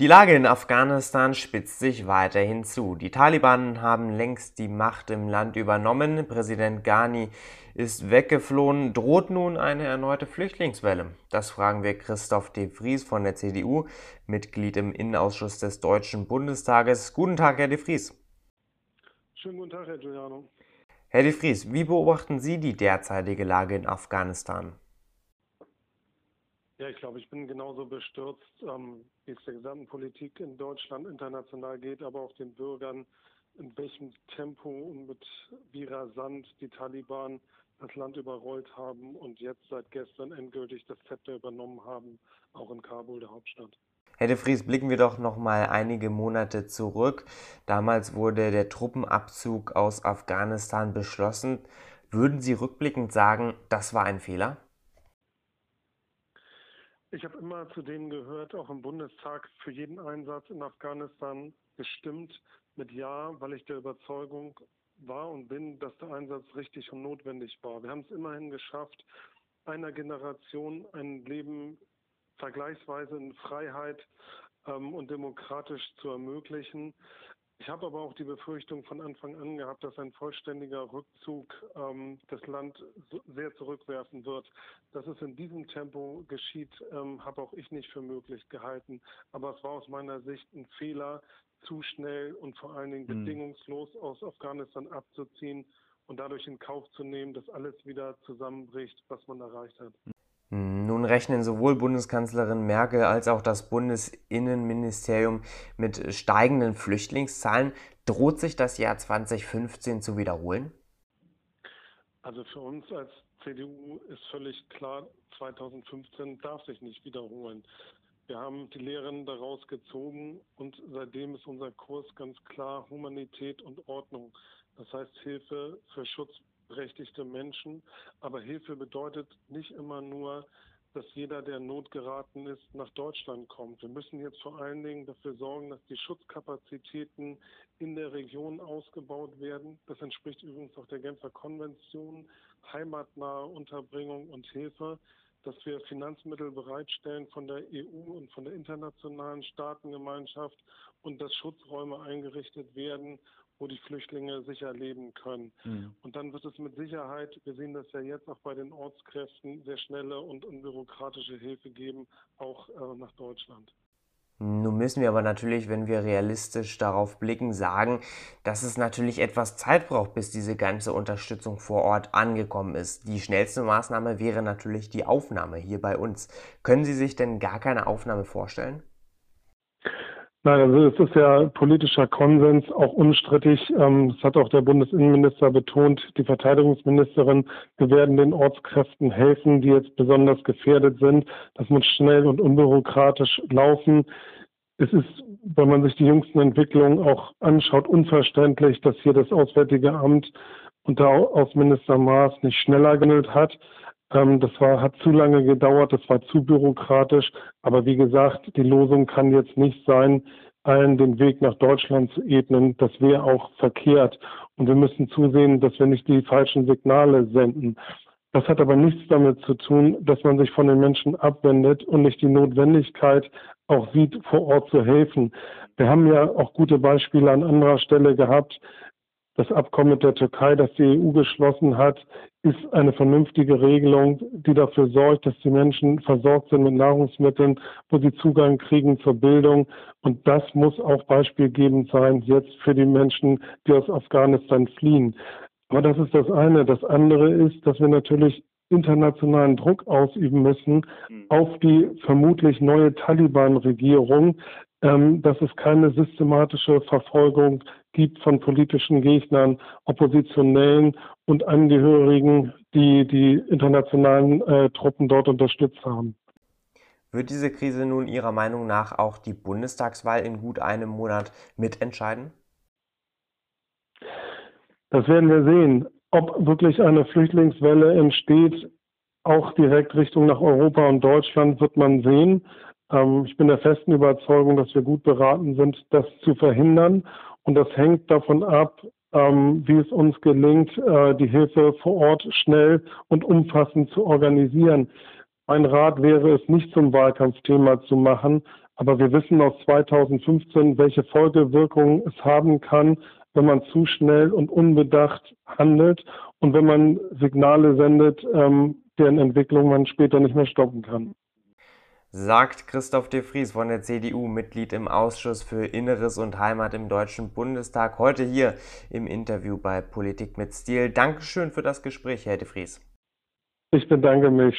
Die Lage in Afghanistan spitzt sich weiterhin zu. Die Taliban haben längst die Macht im Land übernommen. Präsident Ghani ist weggeflohen. Droht nun eine erneute Flüchtlingswelle? Das fragen wir Christoph de Vries von der CDU, Mitglied im Innenausschuss des Deutschen Bundestages. Guten Tag, Herr de Vries. Schönen guten Tag, Herr Giuliano. Herr de Vries, wie beobachten Sie die derzeitige Lage in Afghanistan? Ja, ich glaube, ich bin genauso bestürzt, ähm, wie es der gesamten Politik in Deutschland international geht, aber auch den Bürgern, in welchem Tempo und mit wie rasant die Taliban das Land überrollt haben und jetzt seit gestern endgültig das Zepter übernommen haben, auch in Kabul, der Hauptstadt. Herr de Vries, blicken wir doch noch mal einige Monate zurück. Damals wurde der Truppenabzug aus Afghanistan beschlossen. Würden Sie rückblickend sagen, das war ein Fehler? Ich habe immer zu denen gehört, auch im Bundestag, für jeden Einsatz in Afghanistan gestimmt mit Ja, weil ich der Überzeugung war und bin, dass der Einsatz richtig und notwendig war. Wir haben es immerhin geschafft, einer Generation ein Leben vergleichsweise in Freiheit ähm, und demokratisch zu ermöglichen. Ich habe aber auch die Befürchtung von Anfang an gehabt, dass ein vollständiger Rückzug ähm, das Land so sehr zurückwerfen wird. Dass es in diesem Tempo geschieht, ähm, habe auch ich nicht für möglich gehalten. Aber es war aus meiner Sicht ein Fehler, zu schnell und vor allen Dingen mhm. bedingungslos aus Afghanistan abzuziehen und dadurch in Kauf zu nehmen, dass alles wieder zusammenbricht, was man erreicht hat. Rechnen sowohl Bundeskanzlerin Merkel als auch das Bundesinnenministerium mit steigenden Flüchtlingszahlen. Droht sich das Jahr 2015 zu wiederholen? Also für uns als CDU ist völlig klar, 2015 darf sich nicht wiederholen. Wir haben die Lehren daraus gezogen und seitdem ist unser Kurs ganz klar Humanität und Ordnung. Das heißt Hilfe für Schutz berechtigte Menschen. Aber Hilfe bedeutet nicht immer nur, dass jeder, der in Not geraten ist, nach Deutschland kommt. Wir müssen jetzt vor allen Dingen dafür sorgen, dass die Schutzkapazitäten in der Region ausgebaut werden. Das entspricht übrigens auch der Genfer Konvention, heimatnahe Unterbringung und Hilfe, dass wir Finanzmittel bereitstellen von der EU und von der internationalen Staatengemeinschaft und dass Schutzräume eingerichtet werden, wo die Flüchtlinge sicher leben können. Mhm. Und dann wird es mit Sicherheit, wir sehen das ja jetzt auch bei den Ortskräften, sehr schnelle und unbürokratische Hilfe geben, auch äh, nach Deutschland. Nun müssen wir aber natürlich, wenn wir realistisch darauf blicken, sagen, dass es natürlich etwas Zeit braucht, bis diese ganze Unterstützung vor Ort angekommen ist. Die schnellste Maßnahme wäre natürlich die Aufnahme hier bei uns. Können Sie sich denn gar keine Aufnahme vorstellen? Nein, also es ist ja politischer Konsens, auch unstrittig. Ähm, das hat auch der Bundesinnenminister betont, die Verteidigungsministerin, wir werden den Ortskräften helfen, die jetzt besonders gefährdet sind. Das muss schnell und unbürokratisch laufen. Es ist, wenn man sich die jüngsten Entwicklungen auch anschaut, unverständlich, dass hier das Auswärtige Amt unter Außenminister Maas nicht schneller gehandelt hat. Ähm, das war, hat zu lange gedauert, das war zu bürokratisch. Aber wie gesagt, die Losung kann jetzt nicht sein, allen den Weg nach Deutschland zu ebnen. Das wäre auch verkehrt. Und wir müssen zusehen, dass wir nicht die falschen Signale senden. Das hat aber nichts damit zu tun, dass man sich von den Menschen abwendet und nicht die Notwendigkeit auch sieht, vor Ort zu helfen. Wir haben ja auch gute Beispiele an anderer Stelle gehabt. Das Abkommen mit der Türkei, das die EU geschlossen hat, ist eine vernünftige Regelung, die dafür sorgt, dass die Menschen versorgt sind mit Nahrungsmitteln, wo sie Zugang kriegen zur Bildung. Und das muss auch beispielgebend sein jetzt für die Menschen, die aus Afghanistan fliehen. Aber das ist das eine. Das andere ist, dass wir natürlich internationalen Druck ausüben müssen hm. auf die vermutlich neue Taliban-Regierung, ähm, dass es keine systematische Verfolgung gibt von politischen Gegnern, Oppositionellen und Angehörigen, die die internationalen äh, Truppen dort unterstützt haben. Wird diese Krise nun Ihrer Meinung nach auch die Bundestagswahl in gut einem Monat mitentscheiden? Das werden wir sehen. Ob wirklich eine Flüchtlingswelle entsteht, auch direkt Richtung nach Europa und Deutschland, wird man sehen. Ähm, ich bin der festen Überzeugung, dass wir gut beraten sind, das zu verhindern. Und das hängt davon ab, ähm, wie es uns gelingt, äh, die Hilfe vor Ort schnell und umfassend zu organisieren. Mein Rat wäre es, nicht zum Wahlkampfthema zu machen, Aber wir wissen aus 2015, welche Folgewirkungen es haben kann, wenn man zu schnell und unbedacht handelt und wenn man Signale sendet, ähm, deren Entwicklung man später nicht mehr stoppen kann. Sagt Christoph de Vries von der CDU, Mitglied im Ausschuss für Inneres und Heimat im Deutschen Bundestag, heute hier im Interview bei Politik mit Stil. Dankeschön für das Gespräch, Herr de Vries. Ich bedanke mich.